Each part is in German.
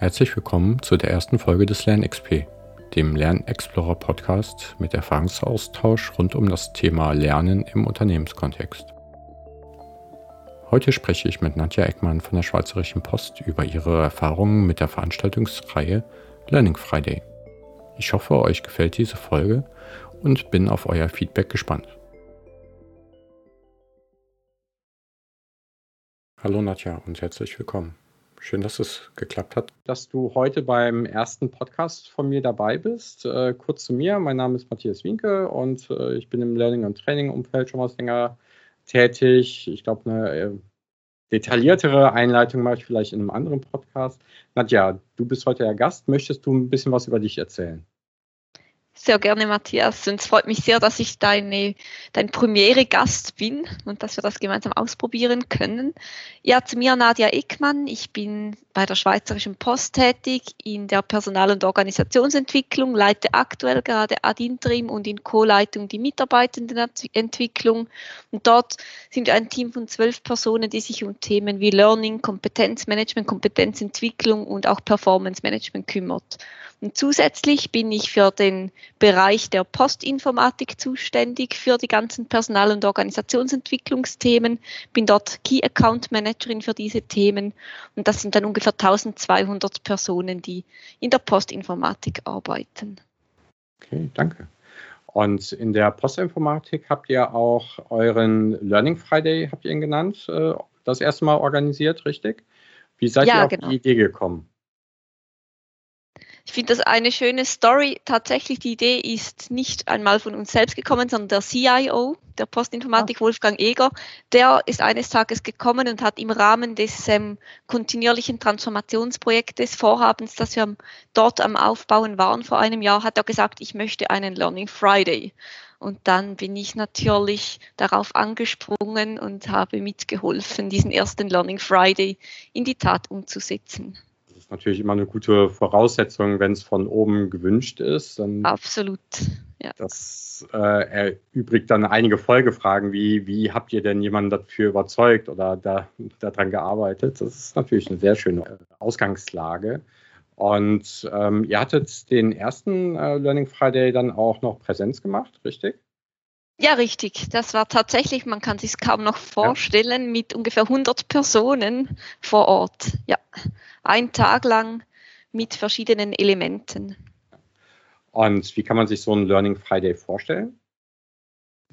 Herzlich willkommen zu der ersten Folge des LernXP, dem Lernexplorer Podcast mit Erfahrungsaustausch rund um das Thema Lernen im Unternehmenskontext. Heute spreche ich mit Nadja Eckmann von der Schweizerischen Post über ihre Erfahrungen mit der Veranstaltungsreihe Learning Friday. Ich hoffe, euch gefällt diese Folge und bin auf euer Feedback gespannt. Hallo Nadja und herzlich willkommen. Schön, dass es geklappt hat, dass du heute beim ersten Podcast von mir dabei bist. Äh, kurz zu mir, mein Name ist Matthias Winke und äh, ich bin im Learning- und Training-Umfeld schon was länger tätig. Ich glaube, eine äh, detailliertere Einleitung mache ich vielleicht in einem anderen Podcast. Nadja, du bist heute der Gast. Möchtest du ein bisschen was über dich erzählen? Sehr gerne, Matthias. Und es freut mich sehr, dass ich deine, dein Premiere-Gast bin und dass wir das gemeinsam ausprobieren können. Ja, zu mir Nadia Eckmann. Ich bin bei der Schweizerischen Post tätig in der Personal- und Organisationsentwicklung, leite aktuell gerade ad interim und in Co-Leitung die Mitarbeitendenentwicklung. Und dort sind wir ein Team von zwölf Personen, die sich um Themen wie Learning, Kompetenzmanagement, Kompetenzentwicklung und auch Performance Management kümmert. Und zusätzlich bin ich für den Bereich der Postinformatik zuständig, für die ganzen Personal- und Organisationsentwicklungsthemen, bin dort Key Account Managerin für diese Themen und das sind dann ungefähr 1200 Personen, die in der Postinformatik arbeiten. Okay, danke. Und in der Postinformatik habt ihr auch euren Learning Friday, habt ihr ihn genannt, äh, das erste Mal organisiert, richtig? Wie seid ja, ihr auf genau. die Idee gekommen? Ich finde das eine schöne Story. Tatsächlich, die Idee ist nicht einmal von uns selbst gekommen, sondern der CIO der Postinformatik, ah. Wolfgang Eger, der ist eines Tages gekommen und hat im Rahmen des ähm, kontinuierlichen Transformationsprojektes, Vorhabens, das wir dort am Aufbauen waren vor einem Jahr, hat er gesagt, ich möchte einen Learning Friday. Und dann bin ich natürlich darauf angesprungen und habe mitgeholfen, diesen ersten Learning Friday in die Tat umzusetzen ist natürlich immer eine gute Voraussetzung, wenn es von oben gewünscht ist. Absolut. Ja. Das äh, erübrigt dann einige Folgefragen, wie, wie habt ihr denn jemanden dafür überzeugt oder da, daran gearbeitet? Das ist natürlich eine sehr schöne äh, Ausgangslage. Und ähm, ihr hattet den ersten äh, Learning Friday dann auch noch Präsenz gemacht, richtig? Ja, richtig. Das war tatsächlich, man kann sich kaum noch vorstellen, ja. mit ungefähr 100 Personen vor Ort. Ja, ein Tag lang mit verschiedenen Elementen. Und wie kann man sich so ein Learning Friday vorstellen?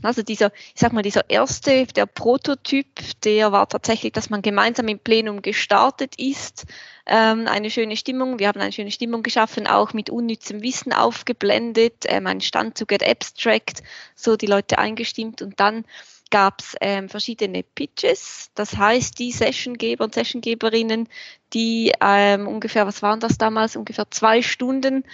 Also dieser, ich sag mal, dieser erste, der Prototyp, der war tatsächlich, dass man gemeinsam im Plenum gestartet ist. Ähm, eine schöne Stimmung. Wir haben eine schöne Stimmung geschaffen, auch mit unnützem Wissen aufgeblendet, ähm, ein Stand zu Get Abstract, so die Leute eingestimmt und dann gab es ähm, verschiedene Pitches. Das heißt, die Sessiongeber und Sessiongeberinnen, die ähm, ungefähr, was waren das damals, ungefähr zwei Stunden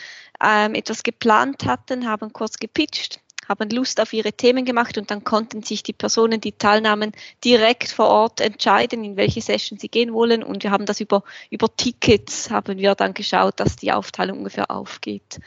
ähm, etwas geplant hatten, haben kurz gepitcht, haben Lust auf ihre Themen gemacht und dann konnten sich die Personen, die teilnahmen, direkt vor Ort entscheiden, in welche Session sie gehen wollen. Und wir haben das über, über Tickets, haben wir dann geschaut, dass die Aufteilung ungefähr aufgeht.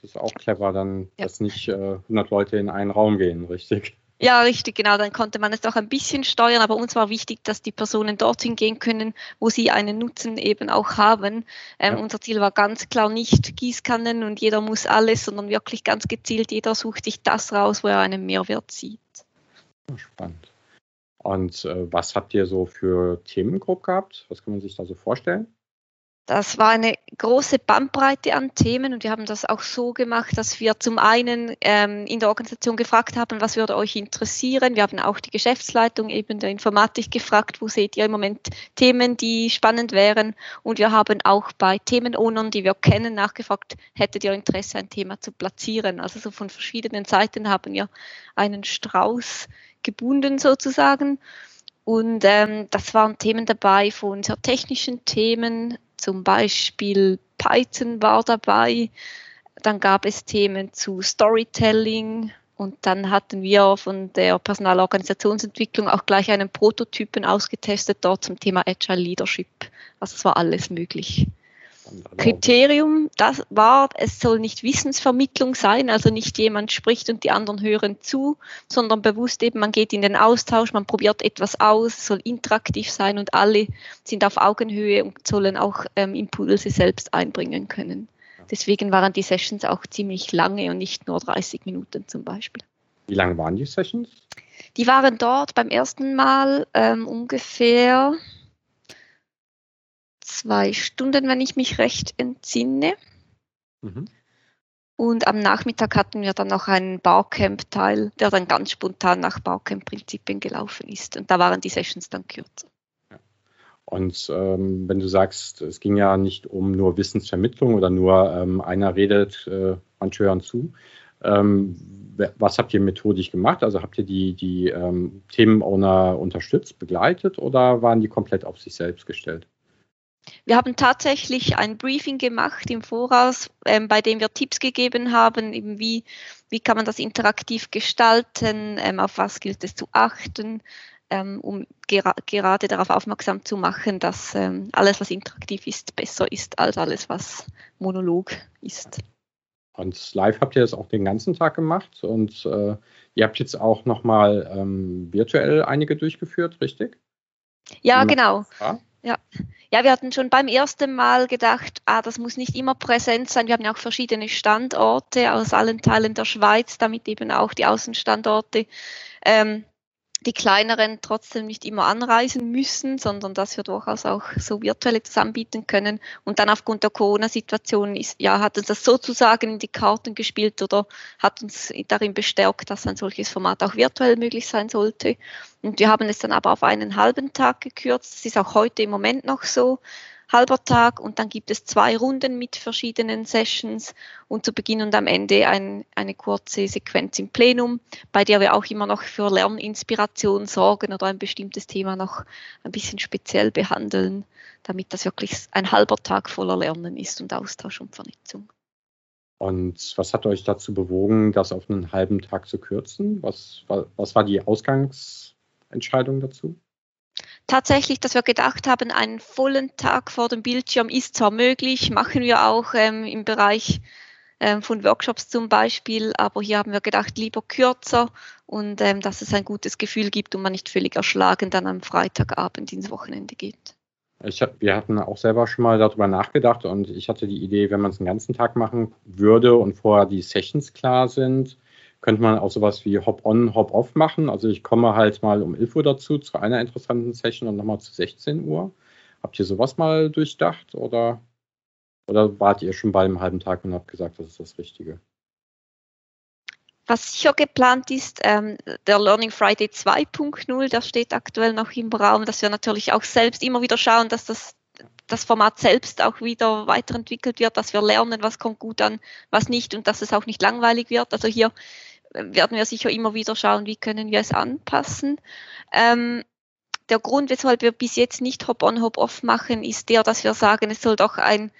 Das ist auch clever, dann, ja. dass nicht äh, 100 Leute in einen Raum gehen, richtig? Ja, richtig, genau. Dann konnte man es auch ein bisschen steuern, aber uns war wichtig, dass die Personen dorthin gehen können, wo sie einen Nutzen eben auch haben. Ähm, ja. Unser Ziel war ganz klar nicht Gießkannen und jeder muss alles, sondern wirklich ganz gezielt, jeder sucht sich das raus, wo er einen Mehrwert sieht. Spannend. Und äh, was habt ihr so für Themengruppen gehabt? Was kann man sich da so vorstellen? Das war eine große Bandbreite an Themen und wir haben das auch so gemacht, dass wir zum einen ähm, in der Organisation gefragt haben, was würde euch interessieren. Wir haben auch die Geschäftsleitung eben der Informatik gefragt, wo seht ihr im Moment Themen, die spannend wären. Und wir haben auch bei Themenownern, die wir kennen, nachgefragt, hättet ihr Interesse, ein Thema zu platzieren. Also so von verschiedenen Seiten haben wir einen Strauß gebunden sozusagen. Und ähm, das waren Themen dabei von sehr technischen Themen, zum Beispiel Python war dabei. Dann gab es Themen zu Storytelling und dann hatten wir von der Personalorganisationsentwicklung auch gleich einen Prototypen ausgetestet dort zum Thema Agile Leadership. Also es war alles möglich. Kriterium, das war, es soll nicht Wissensvermittlung sein, also nicht jemand spricht und die anderen hören zu, sondern bewusst eben, man geht in den Austausch, man probiert etwas aus, soll interaktiv sein und alle sind auf Augenhöhe und sollen auch ähm, Impulse selbst einbringen können. Deswegen waren die Sessions auch ziemlich lange und nicht nur 30 Minuten zum Beispiel. Wie lange waren die Sessions? Die waren dort beim ersten Mal ähm, ungefähr zwei Stunden, wenn ich mich recht entsinne. Mhm. Und am Nachmittag hatten wir dann noch einen Barcamp-Teil, der dann ganz spontan nach Barcamp-Prinzipien gelaufen ist. Und da waren die Sessions dann kürzer. Und ähm, wenn du sagst, es ging ja nicht um nur Wissensvermittlung oder nur ähm, einer redet, äh, manche hören zu. Ähm, was habt ihr methodisch gemacht? Also habt ihr die, die ähm, Themenowner unterstützt, begleitet oder waren die komplett auf sich selbst gestellt? Wir haben tatsächlich ein Briefing gemacht im Voraus, ähm, bei dem wir Tipps gegeben haben, eben wie, wie kann man das interaktiv gestalten, ähm, auf was gilt es zu achten, ähm, um gera gerade darauf aufmerksam zu machen, dass ähm, alles, was interaktiv ist, besser ist als alles, was Monolog ist. Und live habt ihr das auch den ganzen Tag gemacht und äh, ihr habt jetzt auch nochmal ähm, virtuell einige durchgeführt, richtig? Ja, genau. Ja. Ja, wir hatten schon beim ersten Mal gedacht, ah, das muss nicht immer präsent sein. Wir haben ja auch verschiedene Standorte aus allen Teilen der Schweiz, damit eben auch die Außenstandorte ähm, die kleineren trotzdem nicht immer anreisen müssen, sondern dass wir durchaus auch so virtuell das anbieten können. Und dann aufgrund der Corona-Situation ist, ja, hat uns das sozusagen in die Karten gespielt oder hat uns darin bestärkt, dass ein solches Format auch virtuell möglich sein sollte. Und wir haben es dann aber auf einen halben Tag gekürzt. Das ist auch heute im Moment noch so halber Tag und dann gibt es zwei Runden mit verschiedenen Sessions und zu Beginn und am Ende ein, eine kurze Sequenz im Plenum, bei der wir auch immer noch für Lerninspiration sorgen oder ein bestimmtes Thema noch ein bisschen speziell behandeln, damit das wirklich ein halber Tag voller Lernen ist und Austausch und Vernetzung. Und was hat euch dazu bewogen, das auf einen halben Tag zu kürzen? Was, was war die Ausgangsentscheidung dazu? Tatsächlich, dass wir gedacht haben, einen vollen Tag vor dem Bildschirm ist zwar möglich, machen wir auch ähm, im Bereich ähm, von Workshops zum Beispiel, aber hier haben wir gedacht, lieber kürzer und ähm, dass es ein gutes Gefühl gibt und man nicht völlig erschlagen dann am Freitagabend ins Wochenende geht. Ich hab, wir hatten auch selber schon mal darüber nachgedacht und ich hatte die Idee, wenn man es den ganzen Tag machen würde und vorher die Sessions klar sind, könnte man auch sowas wie Hop-on, Hop-off machen. Also ich komme halt mal um 11 Uhr dazu zu einer interessanten Session und nochmal zu 16 Uhr. Habt ihr sowas mal durchdacht oder, oder wart ihr schon bei einem halben Tag und habt gesagt, das ist das Richtige? Was sicher geplant ist, ähm, der Learning Friday 2.0, der steht aktuell noch im Raum, dass wir natürlich auch selbst immer wieder schauen, dass das, das Format selbst auch wieder weiterentwickelt wird, dass wir lernen, was kommt gut an, was nicht und dass es auch nicht langweilig wird. Also hier werden wir sicher immer wieder schauen, wie können wir es anpassen. Ähm, der Grund, weshalb wir bis jetzt nicht Hop-on, Hop-off machen, ist der, dass wir sagen, es soll doch ein,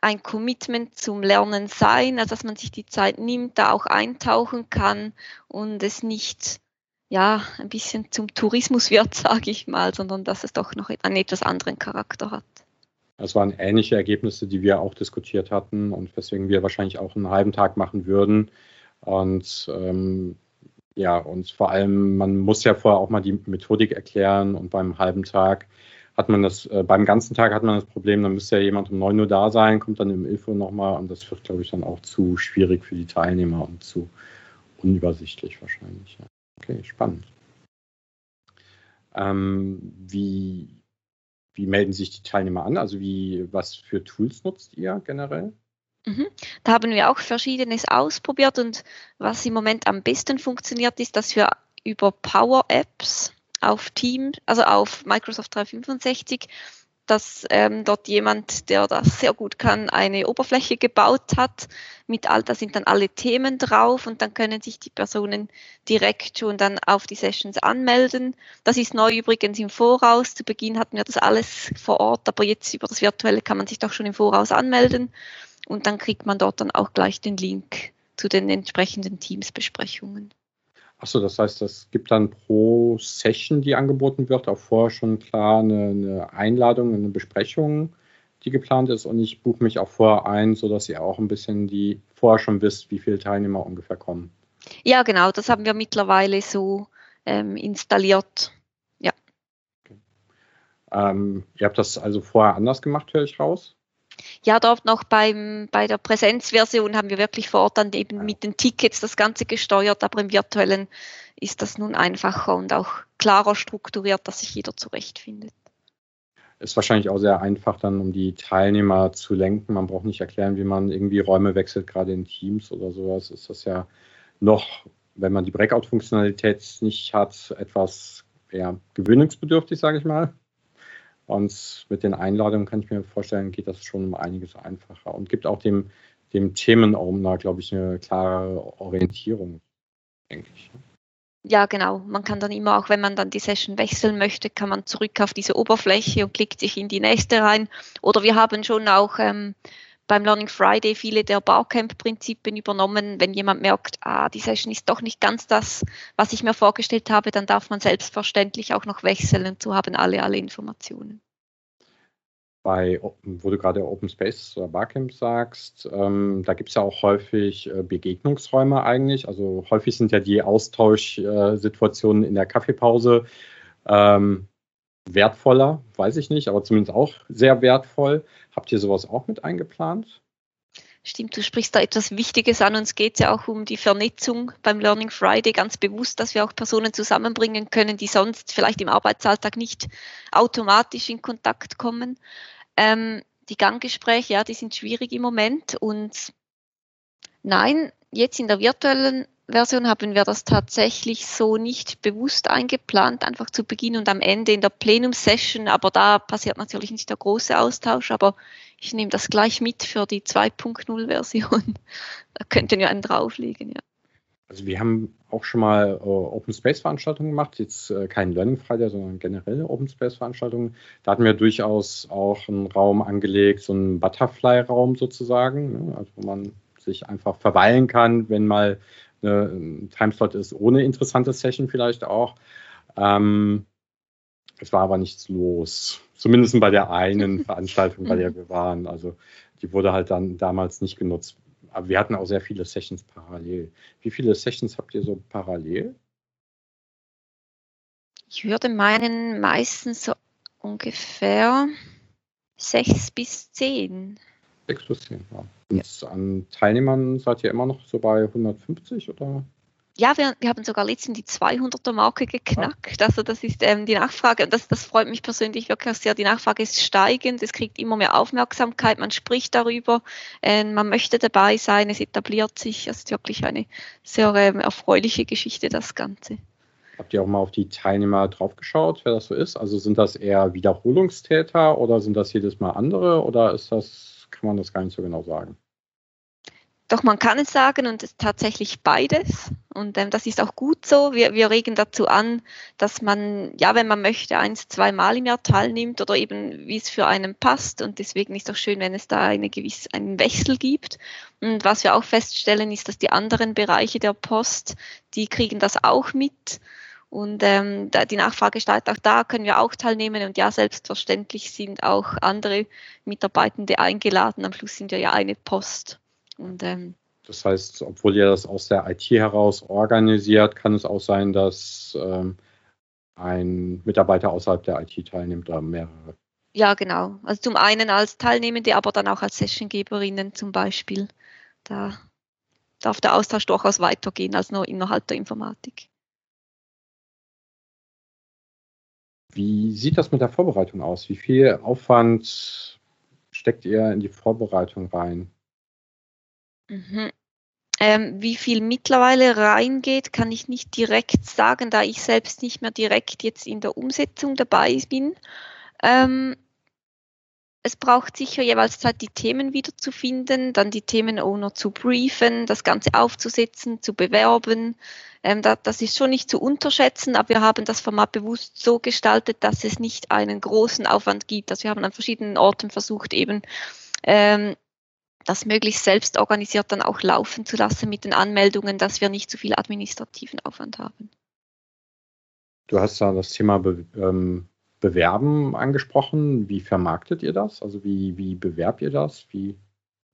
ein Commitment zum Lernen sein, also dass man sich die Zeit nimmt, da auch eintauchen kann und es nicht ja, ein bisschen zum Tourismus wird, sage ich mal, sondern dass es doch noch einen etwas anderen Charakter hat. Das waren ähnliche Ergebnisse, die wir auch diskutiert hatten und weswegen wir wahrscheinlich auch einen halben Tag machen würden. Und ähm, ja, und vor allem, man muss ja vorher auch mal die Methodik erklären und beim halben Tag hat man das, äh, beim ganzen Tag hat man das Problem, dann müsste ja jemand um 9 Uhr da sein, kommt dann 11 Uhr nochmal und das wird, glaube ich, dann auch zu schwierig für die Teilnehmer und zu unübersichtlich wahrscheinlich. Ja. Okay, spannend. Ähm, wie, wie melden sich die Teilnehmer an? Also wie, was für Tools nutzt ihr generell? Mhm. Da haben wir auch Verschiedenes ausprobiert und was im Moment am besten funktioniert, ist, dass wir über Power Apps auf Team, also auf Microsoft 365, dass ähm, dort jemand, der das sehr gut kann, eine Oberfläche gebaut hat. Mit all, da sind dann alle Themen drauf und dann können sich die Personen direkt schon dann auf die Sessions anmelden. Das ist neu übrigens im Voraus. Zu Beginn hatten wir das alles vor Ort, aber jetzt über das Virtuelle kann man sich doch schon im Voraus anmelden und dann kriegt man dort dann auch gleich den Link zu den entsprechenden Teamsbesprechungen. Achso, das heißt, es gibt dann pro Session, die angeboten wird, auch vorher schon klar eine, eine Einladung, eine Besprechung die geplant ist und ich buche mich auch vorher ein, sodass ihr auch ein bisschen die vorher schon wisst, wie viele Teilnehmer ungefähr kommen. Ja, genau, das haben wir mittlerweile so ähm, installiert. Ja. Okay. Ähm, ihr habt das also vorher anders gemacht, höre ich raus? Ja, dort noch beim, bei der Präsenzversion haben wir wirklich vor Ort dann eben mit den Tickets das Ganze gesteuert, aber im virtuellen ist das nun einfacher und auch klarer strukturiert, dass sich jeder zurechtfindet. Ist wahrscheinlich auch sehr einfach dann, um die Teilnehmer zu lenken. Man braucht nicht erklären, wie man irgendwie Räume wechselt, gerade in Teams oder sowas. Ist das ja noch, wenn man die Breakout-Funktionalität nicht hat, etwas ja, gewöhnungsbedürftig, sage ich mal. Und mit den Einladungen kann ich mir vorstellen, geht das schon um einiges einfacher und gibt auch dem, dem Themenowner, glaube ich, eine klare Orientierung, denke ich. Ja, genau. Man kann dann immer, auch wenn man dann die Session wechseln möchte, kann man zurück auf diese Oberfläche und klickt sich in die nächste rein. Oder wir haben schon auch ähm, beim Learning Friday viele der Barcamp-Prinzipien übernommen. Wenn jemand merkt, ah, die Session ist doch nicht ganz das, was ich mir vorgestellt habe, dann darf man selbstverständlich auch noch wechseln und so haben alle alle Informationen. Bei, wo du gerade Open Space oder Barcamp sagst, ähm, da gibt es ja auch häufig äh, Begegnungsräume eigentlich. Also häufig sind ja die Austauschsituationen in der Kaffeepause ähm, wertvoller, weiß ich nicht, aber zumindest auch sehr wertvoll. Habt ihr sowas auch mit eingeplant? Stimmt, du sprichst da etwas Wichtiges an. Uns geht es ja auch um die Vernetzung beim Learning Friday, ganz bewusst, dass wir auch Personen zusammenbringen können, die sonst vielleicht im Arbeitsalltag nicht automatisch in Kontakt kommen. Ähm, die Ganggespräche, ja, die sind schwierig im Moment und nein, jetzt in der virtuellen Version haben wir das tatsächlich so nicht bewusst eingeplant, einfach zu Beginn und am Ende in der Plenum-Session, aber da passiert natürlich nicht der große Austausch, aber ich nehme das gleich mit für die 2.0-Version. Da könnten wir einen drauflegen, ja. Also wir haben auch schon mal äh, Open Space Veranstaltungen gemacht, jetzt äh, kein Learning Friday, sondern generelle Open Space Veranstaltungen. Da hatten wir durchaus auch einen Raum angelegt, so einen Butterfly-Raum sozusagen, ne? also wo man sich einfach verweilen kann, wenn mal ein Timeslot ist ohne interessante Session vielleicht auch. Ähm, es war aber nichts los. Zumindest bei der einen Veranstaltung, bei der wir waren. Also die wurde halt dann damals nicht genutzt. Aber wir hatten auch sehr viele Sessions parallel. Wie viele Sessions habt ihr so parallel? Ich würde meinen meistens so ungefähr sechs bis zehn. Sechs bis zehn, ja. Und an Teilnehmern seid ihr immer noch so bei 150 oder? Ja, wir, wir haben sogar letztens die 200er Marke geknackt. Also das ist ähm, die Nachfrage und das, das freut mich persönlich wirklich sehr. Die Nachfrage ist steigend, es kriegt immer mehr Aufmerksamkeit, man spricht darüber, äh, man möchte dabei sein, es etabliert sich. Es ist wirklich eine sehr ähm, erfreuliche Geschichte, das Ganze. Habt ihr auch mal auf die Teilnehmer draufgeschaut, wer das so ist? Also sind das eher Wiederholungstäter oder sind das jedes Mal andere oder ist das kann man das gar nicht so genau sagen. Doch man kann es sagen und es ist tatsächlich beides. Und ähm, das ist auch gut so. Wir, wir regen dazu an, dass man, ja, wenn man möchte, eins, zweimal im Jahr teilnimmt oder eben wie es für einen passt. Und deswegen ist es auch schön, wenn es da eine gewisse, einen Wechsel gibt. Und was wir auch feststellen, ist, dass die anderen Bereiche der Post, die kriegen das auch mit. Und ähm, da, die Nachfrage steigt auch da, können wir auch teilnehmen. Und ja, selbstverständlich sind auch andere Mitarbeitende eingeladen. Am Schluss sind wir ja eine Post. Und, ähm, das heißt, obwohl ihr das aus der IT heraus organisiert, kann es auch sein, dass ähm, ein Mitarbeiter außerhalb der IT teilnimmt oder mehrere. Ja, genau. Also zum einen als Teilnehmende, aber dann auch als Sessiongeberinnen zum Beispiel. Da darf der Austausch durchaus weitergehen als nur innerhalb der Informatik. Wie sieht das mit der Vorbereitung aus? Wie viel Aufwand steckt ihr in die Vorbereitung rein? Mhm. Ähm, wie viel mittlerweile reingeht, kann ich nicht direkt sagen, da ich selbst nicht mehr direkt jetzt in der Umsetzung dabei bin. Ähm, es braucht sicher jeweils Zeit, die Themen wiederzufinden, dann die Themenowner zu briefen, das Ganze aufzusetzen, zu bewerben. Ähm, da, das ist schon nicht zu unterschätzen, aber wir haben das Format bewusst so gestaltet, dass es nicht einen großen Aufwand gibt. Also wir haben an verschiedenen Orten versucht, eben ähm, das möglichst selbst organisiert dann auch laufen zu lassen mit den Anmeldungen, dass wir nicht zu viel administrativen Aufwand haben. Du hast da das Thema ähm, Bewerben angesprochen. Wie vermarktet ihr das? Also wie, wie bewerbt ihr das? Wie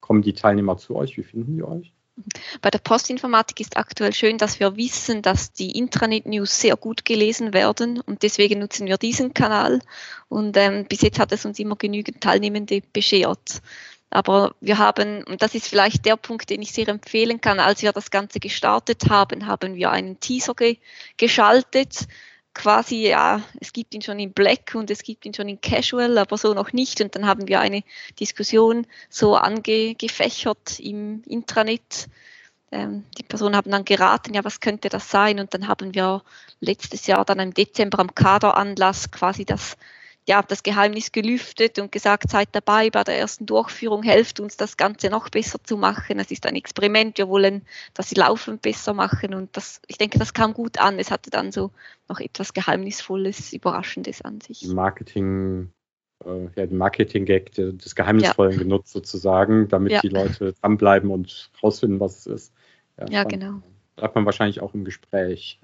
kommen die Teilnehmer zu euch? Wie finden die euch? Bei der Postinformatik ist aktuell schön, dass wir wissen, dass die Intranet-News sehr gut gelesen werden und deswegen nutzen wir diesen Kanal. Und ähm, bis jetzt hat es uns immer genügend Teilnehmende beschert. Aber wir haben, und das ist vielleicht der Punkt, den ich sehr empfehlen kann, als wir das Ganze gestartet haben, haben wir einen Teaser ge geschaltet. Quasi, ja, es gibt ihn schon in Black und es gibt ihn schon in Casual, aber so noch nicht. Und dann haben wir eine Diskussion so angefächert im Intranet. Ähm, die Personen haben dann geraten, ja, was könnte das sein? Und dann haben wir letztes Jahr dann im Dezember am Kaderanlass quasi das ja, das Geheimnis gelüftet und gesagt, seid dabei bei der ersten Durchführung, helft uns das Ganze noch besser zu machen. Es ist ein Experiment, wir wollen das Laufen besser machen und das, ich denke, das kam gut an. Es hatte dann so noch etwas Geheimnisvolles, Überraschendes an sich. Marketing, äh, ja, den Marketing-Gag des Geheimnisvollen ja. genutzt sozusagen, damit ja. die Leute dranbleiben und rausfinden, was es ist. Ja, ja genau. Bleibt man wahrscheinlich auch im Gespräch.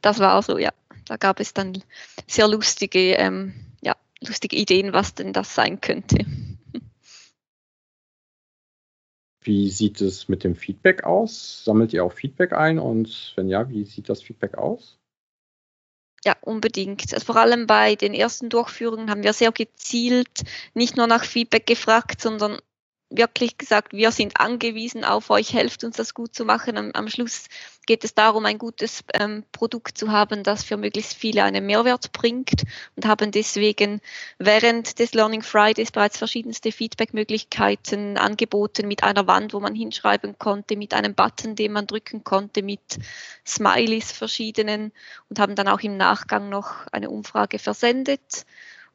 Das war auch so, ja. Da gab es dann sehr lustige, ähm, ja, lustige Ideen, was denn das sein könnte. Wie sieht es mit dem Feedback aus? Sammelt ihr auch Feedback ein und wenn ja, wie sieht das Feedback aus? Ja, unbedingt. Also vor allem bei den ersten Durchführungen haben wir sehr gezielt nicht nur nach Feedback gefragt, sondern wirklich gesagt, wir sind angewiesen auf euch, helft uns das gut zu machen. Am, am Schluss geht es darum, ein gutes ähm, Produkt zu haben, das für möglichst viele einen Mehrwert bringt und haben deswegen während des Learning Fridays bereits verschiedenste Feedback-Möglichkeiten angeboten mit einer Wand, wo man hinschreiben konnte, mit einem Button, den man drücken konnte, mit Smileys verschiedenen und haben dann auch im Nachgang noch eine Umfrage versendet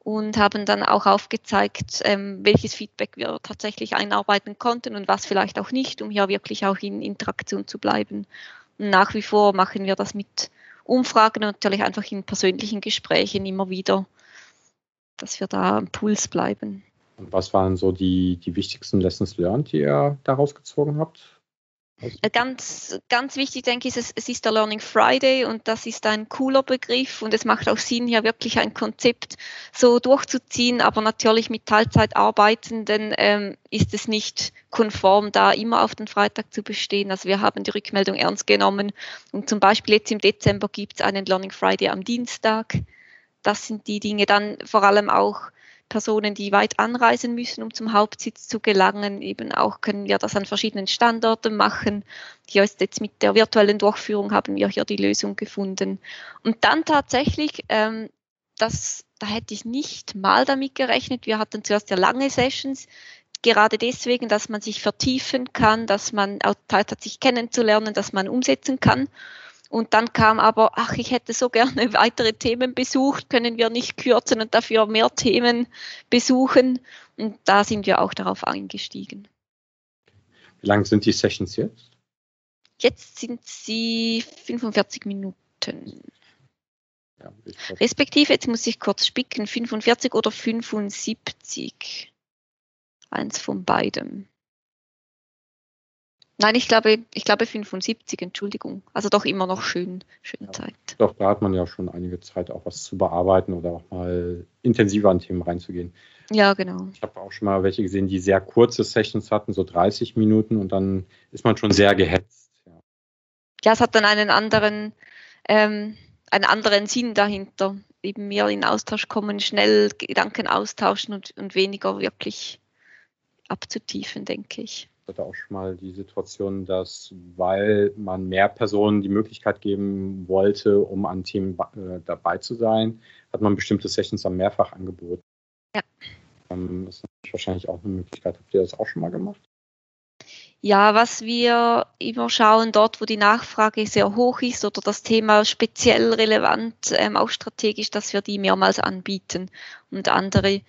und haben dann auch aufgezeigt, ähm, welches Feedback wir tatsächlich einarbeiten konnten und was vielleicht auch nicht, um hier wirklich auch in Interaktion zu bleiben. Und nach wie vor machen wir das mit Umfragen und natürlich einfach in persönlichen Gesprächen immer wieder, dass wir da am Puls bleiben. Und was waren so die, die wichtigsten Lessons learned, die ihr daraus gezogen habt? Äh, ganz, ganz wichtig, denke ich, es, es ist der Learning Friday und das ist ein cooler Begriff und es macht auch Sinn, hier wirklich ein Konzept so durchzuziehen, aber natürlich mit Teilzeitarbeitenden ähm, ist es nicht konform, da immer auf den Freitag zu bestehen. Also wir haben die Rückmeldung ernst genommen und zum Beispiel jetzt im Dezember gibt es einen Learning Friday am Dienstag. Das sind die Dinge dann vor allem auch Personen, die weit anreisen müssen, um zum Hauptsitz zu gelangen. Eben auch können wir das an verschiedenen Standorten machen. Hier ist jetzt mit der virtuellen Durchführung haben wir hier die Lösung gefunden. Und dann tatsächlich, ähm, das, da hätte ich nicht mal damit gerechnet. Wir hatten zuerst ja lange Sessions, gerade deswegen, dass man sich vertiefen kann, dass man auch Zeit hat, sich kennenzulernen, dass man umsetzen kann. Und dann kam aber, ach, ich hätte so gerne weitere Themen besucht, können wir nicht kürzen und dafür mehr Themen besuchen. Und da sind wir auch darauf eingestiegen. Wie lang sind die Sessions jetzt? Jetzt sind sie 45 Minuten. Ja, Respektive, jetzt muss ich kurz spicken, 45 oder 75. Eins von beidem. Nein, ich glaube, ich glaube 75, Entschuldigung. Also doch immer noch schön, schöne ja, Zeit. Doch, da hat man ja schon einige Zeit, auch was zu bearbeiten oder auch mal intensiver an Themen reinzugehen. Ja, genau. Ich habe auch schon mal welche gesehen, die sehr kurze Sessions hatten, so 30 Minuten und dann ist man schon sehr gehetzt. Ja, ja es hat dann einen anderen, ähm, einen anderen Sinn dahinter. Eben mehr in Austausch kommen, schnell Gedanken austauschen und, und weniger wirklich abzutiefen, denke ich hatte auch schon mal die Situation, dass, weil man mehr Personen die Möglichkeit geben wollte, um an Themen äh, dabei zu sein, hat man bestimmte Sessions dann mehrfach angeboten. Ja. Ähm, das ist wahrscheinlich auch eine Möglichkeit. Habt ihr das auch schon mal gemacht? Ja, was wir immer schauen, dort wo die Nachfrage sehr hoch ist oder das Thema speziell relevant, ähm, auch strategisch, dass wir die mehrmals anbieten und andere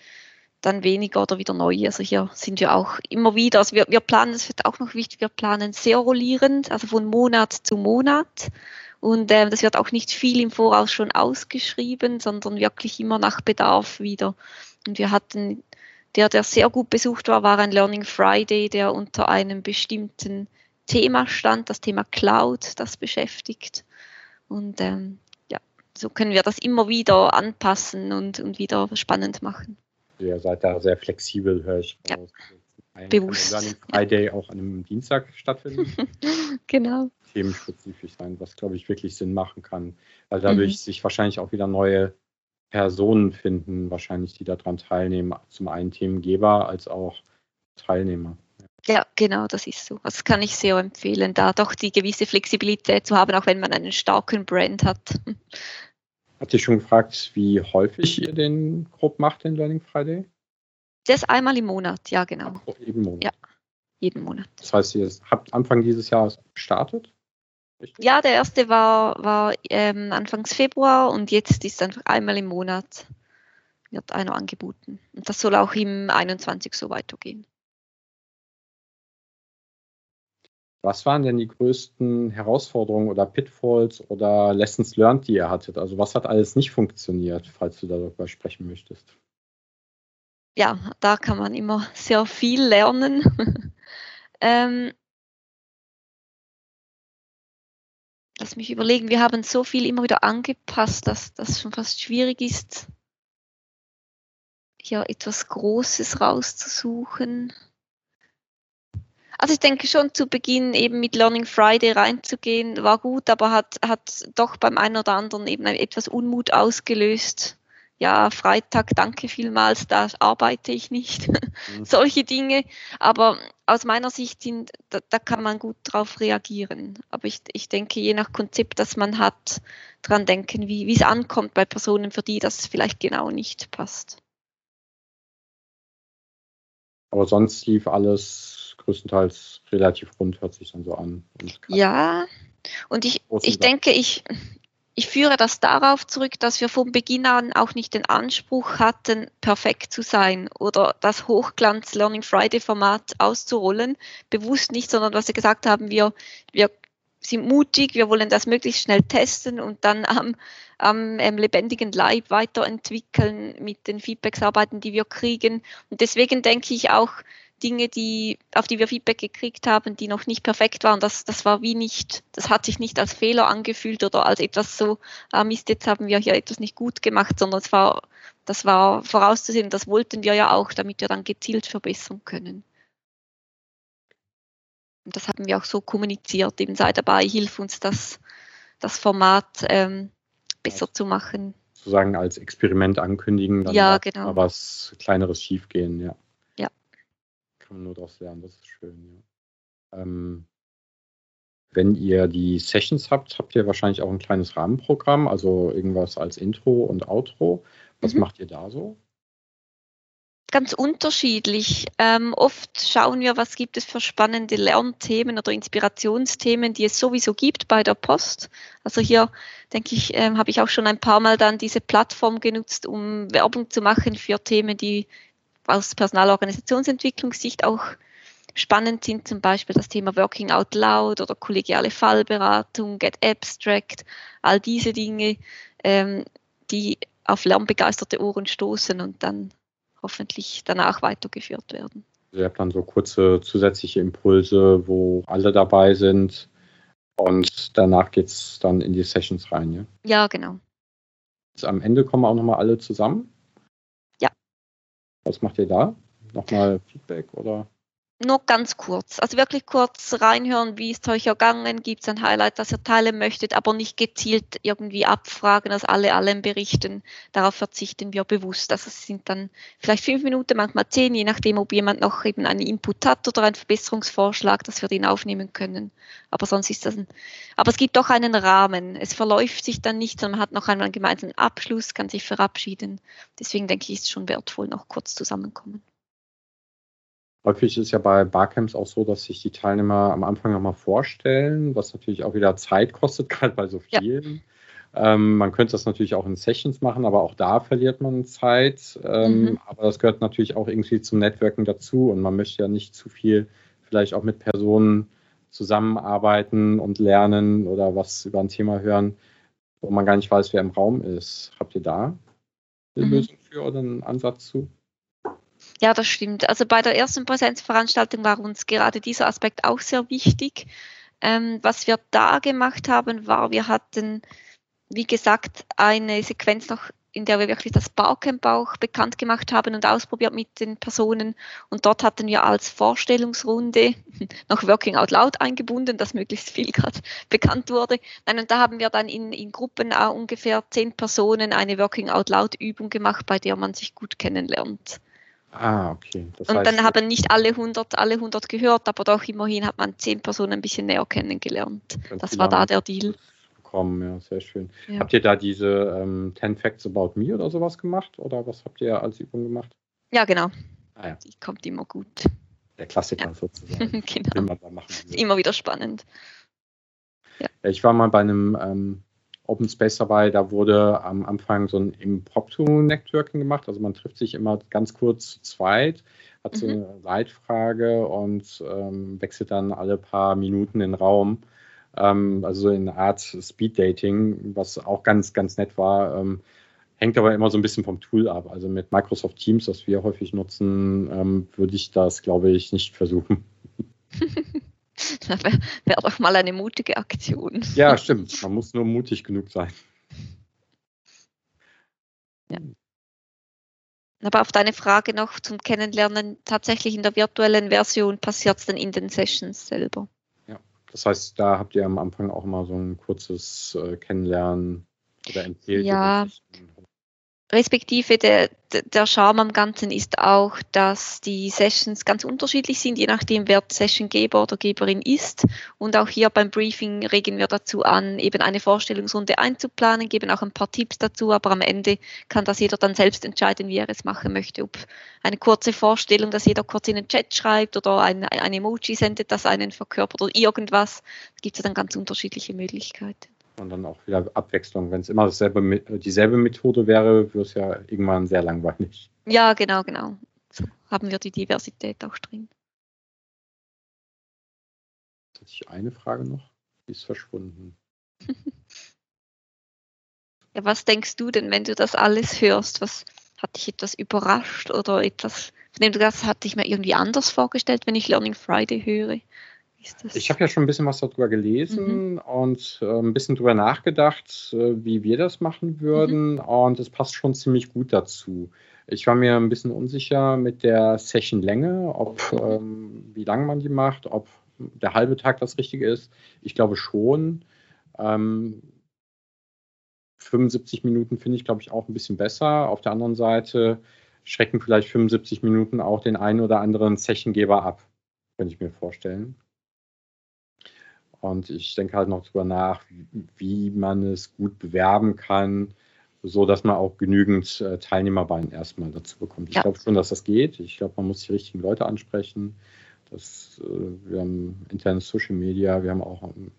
dann weniger oder wieder neu. Also hier sind wir auch immer wieder, also wir, wir planen, das wird auch noch wichtig, wir planen sehr rollierend, also von Monat zu Monat. Und äh, das wird auch nicht viel im Voraus schon ausgeschrieben, sondern wirklich immer nach Bedarf wieder. Und wir hatten, der, der sehr gut besucht war, war ein Learning Friday, der unter einem bestimmten Thema stand, das Thema Cloud, das beschäftigt. Und ähm, ja, so können wir das immer wieder anpassen und, und wieder spannend machen. Ihr seid da sehr flexibel, höre ich ja. Bewusst. Learning Friday ja. auch an einem Dienstag stattfinden. genau. Themenspezifisch sein, was, glaube ich, wirklich Sinn machen kann. Weil dadurch mhm. sich wahrscheinlich auch wieder neue Personen finden, wahrscheinlich, die daran teilnehmen. Zum einen Themengeber als auch Teilnehmer. Ja, genau, das ist so. Das kann ich sehr empfehlen, da doch die gewisse Flexibilität zu haben, auch wenn man einen starken Brand hat. Hat dich schon gefragt, wie häufig ihr den grob macht, den Learning Friday? Das einmal im Monat, ja, genau. Ach, jeden Monat. Ja, jeden Monat. Das heißt, ihr habt Anfang dieses Jahres gestartet? Richtig? Ja, der erste war, war ähm, Anfangs Februar und jetzt ist einfach einmal im Monat wird einer angeboten. Und das soll auch im 21 so weitergehen. Was waren denn die größten Herausforderungen oder Pitfalls oder Lessons learned, die ihr hattet? Also was hat alles nicht funktioniert, falls du darüber sprechen möchtest? Ja, da kann man immer sehr viel lernen. ähm, lass mich überlegen, wir haben so viel immer wieder angepasst, dass das schon fast schwierig ist, hier etwas Großes rauszusuchen. Also ich denke schon zu Beginn eben mit Learning Friday reinzugehen, war gut, aber hat, hat doch beim einen oder anderen eben etwas Unmut ausgelöst. Ja, Freitag, danke vielmals, da arbeite ich nicht. Mhm. Solche Dinge. Aber aus meiner Sicht sind, da, da, kann man gut drauf reagieren. Aber ich, ich denke, je nach Konzept, das man hat, dran denken, wie es ankommt bei Personen, für die das vielleicht genau nicht passt. Aber sonst lief alles größtenteils relativ rund, hört sich dann so an. Und ja, und ich, ich denke, ich, ich führe das darauf zurück, dass wir von Beginn an auch nicht den Anspruch hatten, perfekt zu sein oder das Hochglanz Learning Friday Format auszurollen. Bewusst nicht, sondern was wir gesagt haben, wir, wir sind mutig, wir wollen das möglichst schnell testen und dann am, am ähm, lebendigen Leib weiterentwickeln mit den Feedbacksarbeiten, die wir kriegen. Und deswegen denke ich auch, Dinge, die, auf die wir Feedback gekriegt haben, die noch nicht perfekt waren, das, das war wie nicht, das hat sich nicht als Fehler angefühlt oder als etwas so, ah Mist, jetzt haben wir hier etwas nicht gut gemacht, sondern es war, das war vorauszusehen, das wollten wir ja auch, damit wir dann gezielt verbessern können. Und das haben wir auch so kommuniziert, eben sei dabei, hilf uns das, das Format ähm, besser ja. zu machen. Sozusagen als Experiment ankündigen, dann ja, genau. was kleineres schiefgehen, ja kann man nur daraus lernen, das ist schön, ja. Ähm, wenn ihr die Sessions habt, habt ihr wahrscheinlich auch ein kleines Rahmenprogramm, also irgendwas als Intro und Outro. Was mhm. macht ihr da so? Ganz unterschiedlich. Ähm, oft schauen wir, was gibt es für spannende Lernthemen oder Inspirationsthemen, die es sowieso gibt bei der Post. Also hier denke ich, ähm, habe ich auch schon ein paar Mal dann diese Plattform genutzt, um Werbung zu machen für Themen, die aus Personalorganisationsentwicklungssicht auch spannend sind, zum Beispiel das Thema Working Out Loud oder kollegiale Fallberatung, Get Abstract, all diese Dinge, ähm, die auf lernbegeisterte Ohren stoßen und dann hoffentlich danach weitergeführt werden. Ihr habt dann so kurze zusätzliche Impulse, wo alle dabei sind und danach geht es dann in die Sessions rein, ja? Ja, genau. Am Ende kommen auch nochmal alle zusammen? Was macht ihr da? Nochmal Feedback oder? Nur ganz kurz, also wirklich kurz reinhören, wie ist euch ergangen, gibt es ein Highlight, das ihr teilen möchtet, aber nicht gezielt irgendwie abfragen, dass alle allen berichten. Darauf verzichten wir bewusst. Also es sind dann vielleicht fünf Minuten, manchmal zehn, je nachdem, ob jemand noch eben einen Input hat oder einen Verbesserungsvorschlag, dass wir den aufnehmen können. Aber sonst ist das ein, aber es gibt doch einen Rahmen. Es verläuft sich dann nicht, sondern man hat noch einen gemeinsamen Abschluss, kann sich verabschieden. Deswegen denke ich, ist es schon wertvoll, noch kurz zusammenkommen. Häufig ist es ja bei Barcamps auch so, dass sich die Teilnehmer am Anfang nochmal vorstellen, was natürlich auch wieder Zeit kostet, gerade bei so vielen. Ja. Ähm, man könnte das natürlich auch in Sessions machen, aber auch da verliert man Zeit. Ähm, mhm. Aber das gehört natürlich auch irgendwie zum Networking dazu und man möchte ja nicht zu viel vielleicht auch mit Personen zusammenarbeiten und lernen oder was über ein Thema hören, wo man gar nicht weiß, wer im Raum ist. Habt ihr da eine mhm. Lösung für oder einen Ansatz zu? Ja, das stimmt. Also bei der ersten Präsenzveranstaltung war uns gerade dieser Aspekt auch sehr wichtig. Ähm, was wir da gemacht haben, war, wir hatten wie gesagt, eine Sequenz noch in der wir wirklich das Barcamp auch bekannt gemacht haben und ausprobiert mit den Personen. Und dort hatten wir als Vorstellungsrunde noch Working Out Loud eingebunden, dass möglichst viel gerade bekannt wurde. Nein, und da haben wir dann in, in Gruppen ungefähr zehn Personen eine Working Out Loud Übung gemacht, bei der man sich gut kennenlernt. Ah, okay. Das und dann haben nicht alle 100, alle 100 gehört, aber doch immerhin hat man zehn Personen ein bisschen näher kennengelernt. Das war da der Deal bekommen, ja, sehr schön. Ja. Habt ihr da diese ähm, 10 Facts About Me oder sowas gemacht? Oder was habt ihr als Übung gemacht? Ja, genau. Ah, ja. Die kommt immer gut. Der Klassiker ja. sozusagen. genau. Ist immer wieder spannend. Ja. Ich war mal bei einem ähm, Open Space dabei, da wurde am Anfang so ein Impromptu-Networking gemacht. Also man trifft sich immer ganz kurz zu zweit, hat so mhm. eine Leitfrage und ähm, wechselt dann alle paar Minuten den Raum ähm, also in einer Art Speed-Dating, was auch ganz, ganz nett war. Ähm, hängt aber immer so ein bisschen vom Tool ab. Also mit Microsoft Teams, das wir häufig nutzen, ähm, würde ich das, glaube ich, nicht versuchen. das wäre wär doch mal eine mutige Aktion. Ja, stimmt. Man muss nur mutig genug sein. Ja. Aber auf deine Frage noch zum Kennenlernen, tatsächlich in der virtuellen Version passiert es dann in den Sessions selber. Das heißt, da habt ihr am Anfang auch mal so ein kurzes äh, Kennenlernen oder empfehlt ja. Respektive der, der Charme am Ganzen ist auch, dass die Sessions ganz unterschiedlich sind, je nachdem, wer Sessiongeber oder Geberin ist. Und auch hier beim Briefing regen wir dazu an, eben eine Vorstellungsrunde einzuplanen, geben auch ein paar Tipps dazu, aber am Ende kann das jeder dann selbst entscheiden, wie er es machen möchte. Ob eine kurze Vorstellung, dass jeder kurz in den Chat schreibt oder ein, ein Emoji sendet, das einen verkörpert oder irgendwas. Da gibt es dann ganz unterschiedliche Möglichkeiten und dann auch wieder Abwechslung. Wenn es immer dasselbe, dieselbe Methode wäre, wäre es ja irgendwann sehr langweilig. Ja, genau, genau. So haben wir die Diversität auch drin. Jetzt hatte ich eine Frage noch, die ist verschwunden. ja, was denkst du denn, wenn du das alles hörst? Was hat dich etwas überrascht oder etwas, von dem du das hatte ich mir irgendwie anders vorgestellt, wenn ich Learning Friday höre? Ich habe ja schon ein bisschen was darüber gelesen mhm. und äh, ein bisschen darüber nachgedacht, äh, wie wir das machen würden. Mhm. Und es passt schon ziemlich gut dazu. Ich war mir ein bisschen unsicher mit der Sessionlänge, ob ähm, wie lange man die macht, ob der halbe Tag das Richtige ist. Ich glaube schon. Ähm, 75 Minuten finde ich, glaube ich, auch ein bisschen besser. Auf der anderen Seite schrecken vielleicht 75 Minuten auch den einen oder anderen Sessiongeber ab, könnte ich mir vorstellen. Und ich denke halt noch darüber nach, wie man es gut bewerben kann, so dass man auch genügend äh, Teilnehmer beim ersten Mal dazu bekommt. Ich ja. glaube schon, dass das geht. Ich glaube, man muss die richtigen Leute ansprechen. Das, äh, wir haben internes Social Media, wir haben auch ein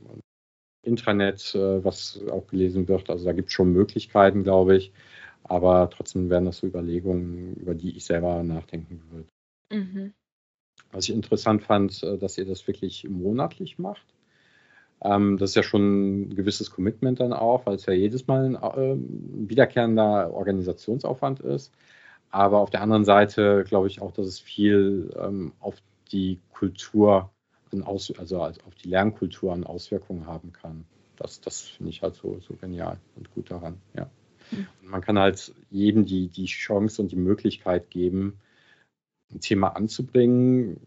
Intranet, äh, was auch gelesen wird. Also da gibt es schon Möglichkeiten, glaube ich. Aber trotzdem wären das so Überlegungen, über die ich selber nachdenken würde. Mhm. Was ich interessant fand, dass ihr das wirklich monatlich macht. Ähm, das ist ja schon ein gewisses Commitment dann auch, weil es ja jedes Mal ein äh, wiederkehrender Organisationsaufwand ist. Aber auf der anderen Seite glaube ich auch, dass es viel ähm, auf die Kultur, also auf die Lernkultur an Auswirkungen haben kann. Das, das finde ich halt so, so genial und gut daran. Ja. Mhm. man kann halt jedem die, die Chance und die Möglichkeit geben, ein Thema anzubringen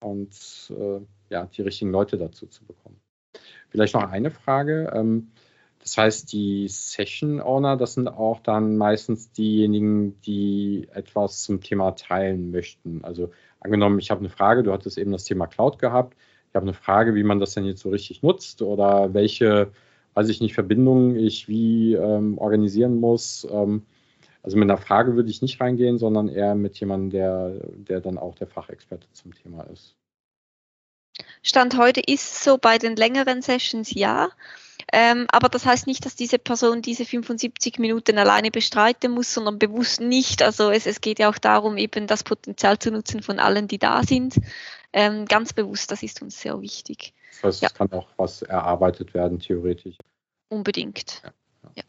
und äh, ja, die richtigen Leute dazu zu bekommen. Vielleicht noch eine Frage. Ähm, das heißt, die Session Owner, das sind auch dann meistens diejenigen, die etwas zum Thema teilen möchten. Also angenommen, ich habe eine Frage, du hattest eben das Thema Cloud gehabt. Ich habe eine Frage, wie man das denn jetzt so richtig nutzt oder welche, weiß ich nicht, Verbindungen ich wie ähm, organisieren muss. Ähm, also mit einer Frage würde ich nicht reingehen, sondern eher mit jemandem, der, der dann auch der Fachexperte zum Thema ist. Stand heute ist so bei den längeren Sessions ja. Ähm, aber das heißt nicht, dass diese Person diese 75 Minuten alleine bestreiten muss, sondern bewusst nicht. Also es, es geht ja auch darum, eben das Potenzial zu nutzen von allen, die da sind. Ähm, ganz bewusst, das ist uns sehr wichtig. Das heißt, ja. es kann auch was erarbeitet werden, theoretisch. Unbedingt. Ja. ja.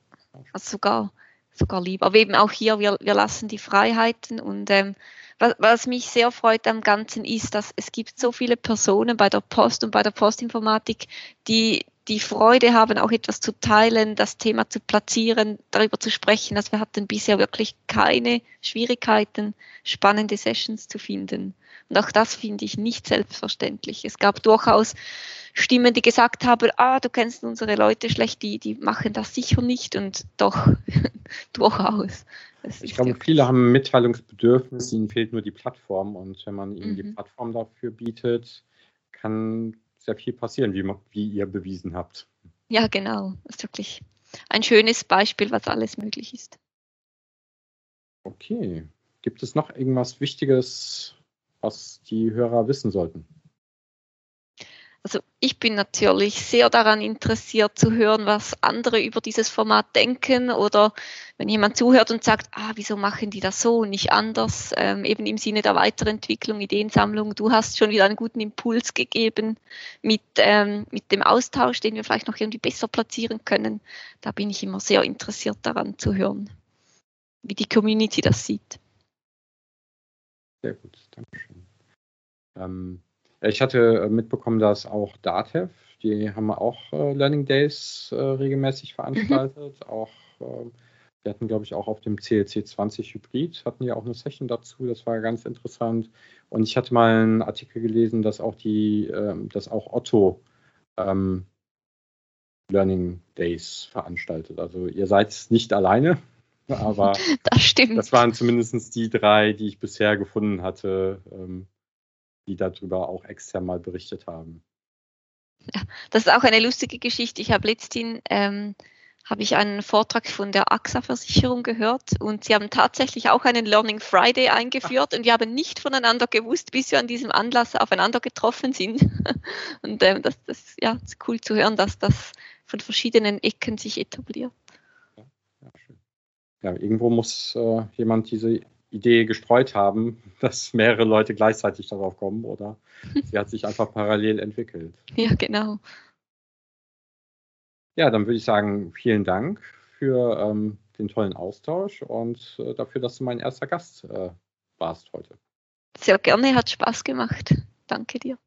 Also sogar, sogar lieber. Aber eben auch hier, wir, wir lassen die Freiheiten und ähm, was, was mich sehr freut am Ganzen ist, dass es gibt so viele Personen bei der Post und bei der Postinformatik, die die Freude haben, auch etwas zu teilen, das Thema zu platzieren, darüber zu sprechen. Also wir hatten bisher wirklich keine Schwierigkeiten, spannende Sessions zu finden. Und auch das finde ich nicht selbstverständlich. Es gab durchaus Stimmen, die gesagt haben, ah, du kennst unsere Leute schlecht, die, die machen das sicher nicht und doch durchaus. ich glaube, viele haben ein Mitteilungsbedürfnis, ihnen fehlt nur die Plattform und wenn man ihnen mhm. die Plattform dafür bietet, kann sehr viel passieren, wie, wie ihr bewiesen habt. Ja, genau. Das ist wirklich ein schönes Beispiel, was alles möglich ist. Okay. Gibt es noch irgendwas Wichtiges, was die Hörer wissen sollten? Also ich bin natürlich sehr daran interessiert zu hören, was andere über dieses Format denken oder wenn jemand zuhört und sagt, ah, wieso machen die das so und nicht anders, ähm, eben im Sinne der Weiterentwicklung, Ideensammlung. Du hast schon wieder einen guten Impuls gegeben mit, ähm, mit dem Austausch, den wir vielleicht noch irgendwie besser platzieren können. Da bin ich immer sehr interessiert daran zu hören, wie die Community das sieht. Sehr gut, Dankeschön. Ähm ich hatte äh, mitbekommen, dass auch DATEV, die haben auch äh, Learning Days äh, regelmäßig veranstaltet. Mhm. Auch, äh, wir hatten, glaube ich, auch auf dem CLC 20 Hybrid, hatten die auch eine Session dazu. Das war ganz interessant. Und ich hatte mal einen Artikel gelesen, dass auch die, ähm, dass auch Otto ähm, Learning Days veranstaltet. Also ihr seid nicht alleine, aber das, das waren zumindest die drei, die ich bisher gefunden hatte, ähm, die darüber auch extern mal berichtet haben. Ja, das ist auch eine lustige Geschichte. Ich habe letztens ähm, habe ich einen Vortrag von der AXA-Versicherung gehört und sie haben tatsächlich auch einen Learning Friday eingeführt und wir haben nicht voneinander gewusst, bis wir an diesem Anlass aufeinander getroffen sind. Und ähm, das, das ja, ist cool zu hören, dass das von verschiedenen Ecken sich etabliert. Ja, irgendwo muss äh, jemand diese Idee gestreut haben, dass mehrere Leute gleichzeitig darauf kommen oder sie hat sich einfach parallel entwickelt. Ja, genau. Ja, dann würde ich sagen, vielen Dank für ähm, den tollen Austausch und äh, dafür, dass du mein erster Gast äh, warst heute. Sehr gerne, hat Spaß gemacht. Danke dir.